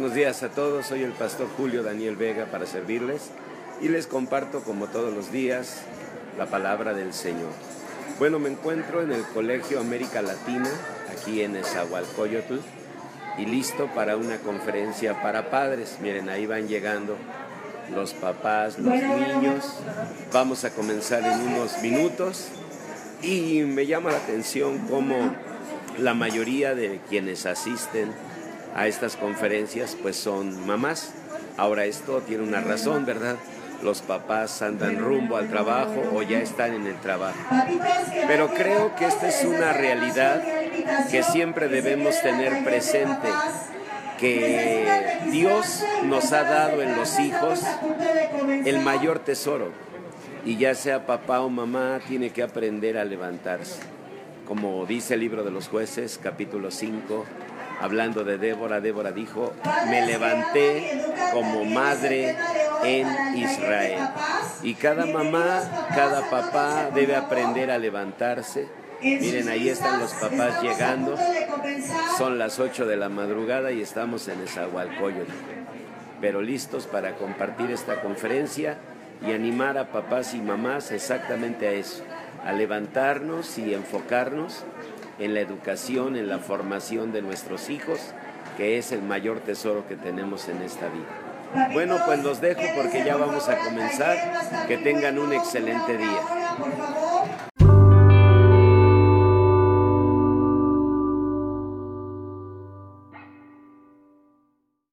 días a todos, soy el pastor Julio Daniel Vega para servirles y les comparto como todos los días la palabra del Señor. Bueno, me encuentro en el Colegio América Latina, aquí en Esahualcoyotl, y listo para una conferencia para padres. Miren, ahí van llegando los papás, los niños. Vamos a comenzar en unos minutos y me llama la atención cómo la mayoría de quienes asisten a estas conferencias pues son mamás. Ahora esto tiene una razón, ¿verdad? Los papás andan rumbo al trabajo o ya están en el trabajo. Pero creo que esta es una realidad que siempre debemos tener presente, que Dios nos ha dado en los hijos el mayor tesoro. Y ya sea papá o mamá, tiene que aprender a levantarse. Como dice el libro de los jueces, capítulo 5, hablando de Débora, Débora dijo, me levanté como madre en Israel. Y cada mamá, cada papá debe aprender a levantarse. Miren, ahí están los papás llegando. Son las 8 de la madrugada y estamos en Esahualcoyotl. Pero listos para compartir esta conferencia y animar a papás y mamás exactamente a eso, a levantarnos y enfocarnos en la educación, en la formación de nuestros hijos, que es el mayor tesoro que tenemos en esta vida. Bueno, pues los dejo porque ya vamos a comenzar. Que tengan un excelente día.